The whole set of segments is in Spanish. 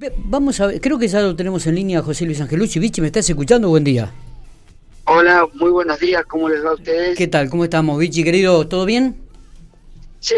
Vamos a ver, creo que ya lo tenemos en línea José Luis Angelucci. Vichy, ¿me estás escuchando? Buen día. Hola, muy buenos días, ¿cómo les va a ustedes? ¿Qué tal? ¿Cómo estamos, Vichy, querido? ¿Todo bien? Sí,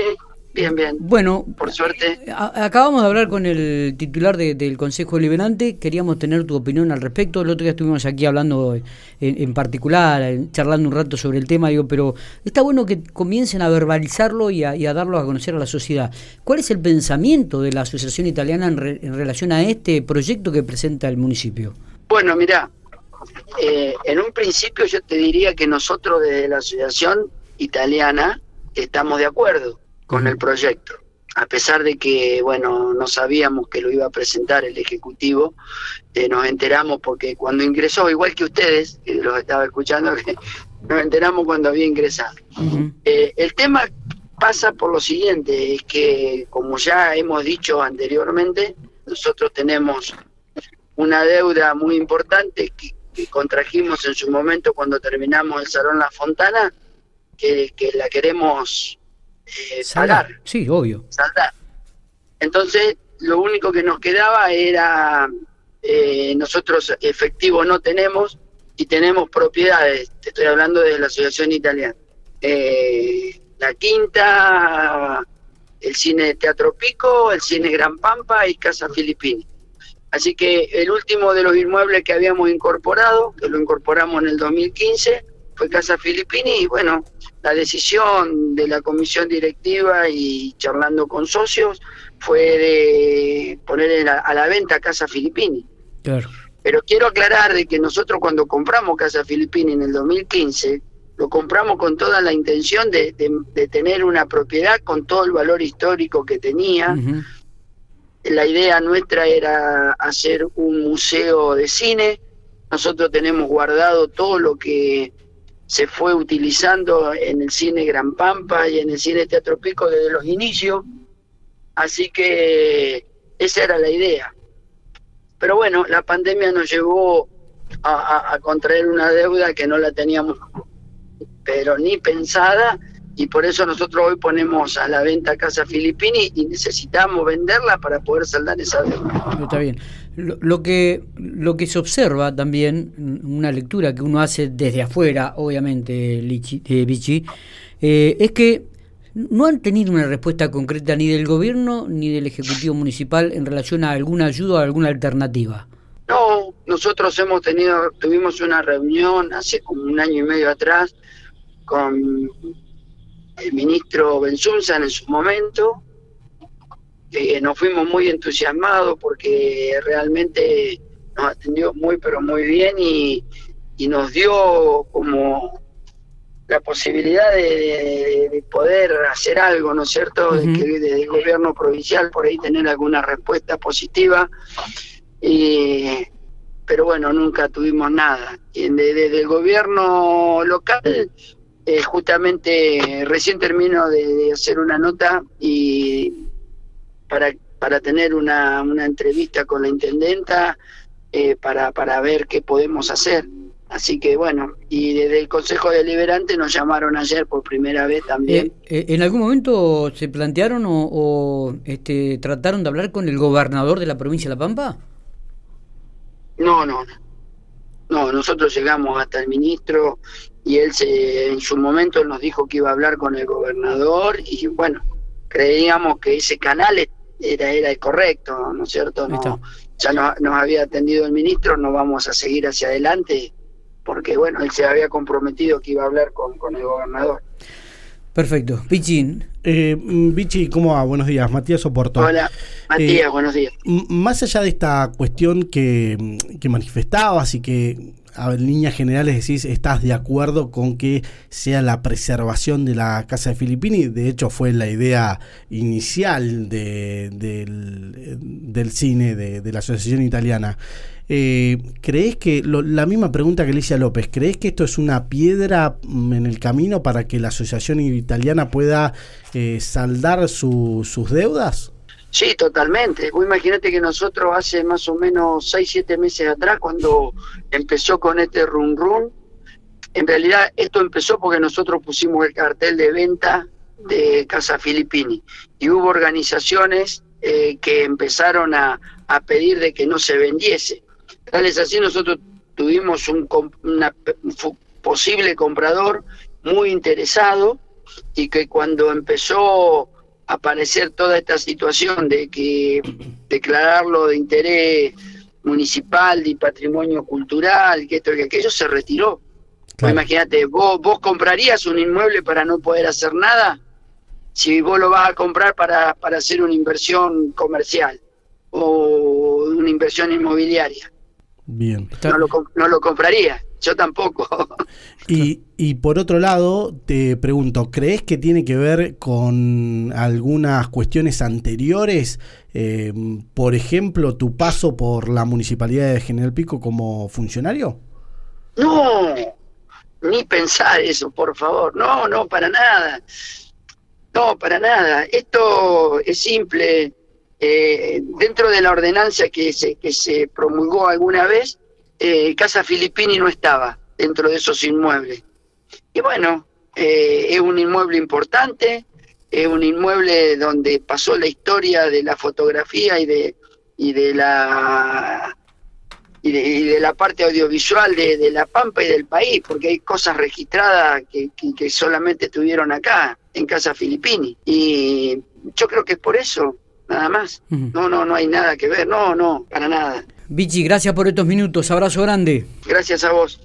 Bien, bien. Bueno, por suerte. acabamos de hablar con el titular del Consejo Deliberante. Queríamos tener tu opinión al respecto. El otro día estuvimos aquí hablando en, particular, charlando un rato sobre el tema. Digo, pero está bueno que comiencen a verbalizarlo y a, darlo a conocer a la sociedad. ¿Cuál es el pensamiento de la Asociación Italiana en, relación a este proyecto que presenta el municipio? Bueno, mira, eh, en un principio yo te diría que nosotros desde la Asociación Italiana estamos de acuerdo con el proyecto. A pesar de que, bueno, no sabíamos que lo iba a presentar el Ejecutivo, eh, nos enteramos porque cuando ingresó, igual que ustedes, que los estaba escuchando, nos enteramos cuando había ingresado. Eh, el tema pasa por lo siguiente, es que, como ya hemos dicho anteriormente, nosotros tenemos una deuda muy importante que, contrajimos en su momento cuando terminamos el Salón La Fontana, que, que la queremos eh, Sí, obvio. Entonces, lo único que nos quedaba era, eh, nosotros efectivo no tenemos y tenemos propiedades, te estoy hablando de la Asociación Italiana. Eh, la Quinta, el Cine Teatro Pico, el Cine Gran Pampa y Casa Filippini. Así que el último de los inmuebles que habíamos incorporado, que lo incorporamos en el 2015, fue Casa Filippini y bueno, la decisión de la comisión directiva y charlando con socios fue de poner a la venta Casa Filippini. Pero quiero aclarar de que nosotros cuando compramos Casa Filippini en el 2015, lo compramos con toda la intención de, tener una propiedad con todo el valor histórico que tenía. La idea nuestra era hacer un museo de cine. Nosotros tenemos guardado todo lo que se fue utilizando en el cine Gran Pampa y en el cine Teatro Pico desde los inicios, así que esa era la idea. Pero bueno, la pandemia nos llevó a, contraer una deuda que no la teníamos, pero ni pensada, y por eso nosotros hoy ponemos a la venta Casa Filipini y necesitamos venderla para poder saldar esa deuda. Está bien. Lo, que, lo que se observa también, una lectura que uno hace desde afuera, obviamente, Lichi, eh, Vichy, eh, es que no han tenido una respuesta concreta ni del gobierno ni del Ejecutivo Municipal en relación a alguna ayuda o alguna alternativa. No, nosotros hemos tenido, tuvimos una reunión hace como un año y medio atrás con el ministro Benzunzan en su momento, eh, nos fuimos muy entusiasmados porque realmente nos atendió muy pero muy bien y, nos dio como la posibilidad de, poder hacer algo, ¿no es cierto? de que desde el gobierno provincial por ahí tener alguna respuesta positiva. pero bueno, nunca tuvimos nada. Y desde el gobierno local, eh, justamente recién termino de hacer una nota y para, para tener una, una entrevista con la intendenta eh, para, para ver qué podemos hacer. Así que bueno, y desde el Consejo Deliberante nos llamaron ayer por primera vez también. Eh, eh, ¿En algún momento se plantearon o, este, trataron de hablar con el gobernador de la provincia de La Pampa? No, no, no. No, nosotros llegamos hasta el ministro y él se, en su momento nos dijo que iba a hablar con el gobernador y bueno, creíamos que ese canal era, era el correcto, ¿no es cierto? No, ya nos había atendido el ministro, no vamos a seguir hacia adelante, porque bueno, él se había comprometido que iba a hablar con, con el gobernador. Perfecto. Pichín. Eh, Vichy, ¿cómo va? Buenos días. Matías Soporto. Hola, Matías, eh, buenos días. Más allá de esta cuestión que, que manifestabas y que en líneas generales decís, estás de acuerdo con que sea la preservación de la Casa de Filippini. De hecho, fue la idea inicial de, del, cine de, la Asociación Italiana. Eh, ¿Crees que, la misma pregunta que Alicia López, ¿crees que esto es una piedra en el camino para que la Asociación Italiana pueda eh, saldar sus deudas? Sí, totalmente. Vos imagínate que nosotros hace más o menos 6, 7 meses atrás, cuando empezó con este run run, en realidad esto empezó porque nosotros pusimos el cartel de venta de Casa Filippini y hubo organizaciones eh, que empezaron a, a pedir de que no se vendiese. Tal es así, nosotros tuvimos un, una, posible comprador muy interesado y que cuando empezó aparecer toda esta situación de que declararlo de interés municipal y patrimonio cultural, que esto y aquello, se retiró. Pues imagínate, ¿vos, ¿vos comprarías un inmueble para no poder hacer nada? Si vos lo vas a comprar para, para hacer una inversión comercial o una inversión inmobiliaria. Bien. No lo, no lo compraría, yo tampoco. Y, y por otro lado, te pregunto, ¿crees que tiene que ver con algunas cuestiones anteriores? Eh, por ejemplo, tu paso por la municipalidad de General Pico como funcionario? No, ni pensar eso, por favor. No, no, para nada. No, para nada. Esto es simple. Eh, dentro de la ordenanza que se, que se promulgó alguna vez, eh, Casa Filippini no estaba dentro de esos inmuebles. Y bueno, eh, es un inmueble importante, es un inmueble donde pasó la historia de la fotografía y de, y de la y de, la parte audiovisual de, La Pampa y del país, porque hay cosas registradas que, que solamente estuvieron acá, en Casa Filippini. Y yo creo que es por eso, nada más. No, no, no hay nada que ver, no, no, para nada. Vichy, gracias por estos minutos, abrazo grande. Gracias a vos.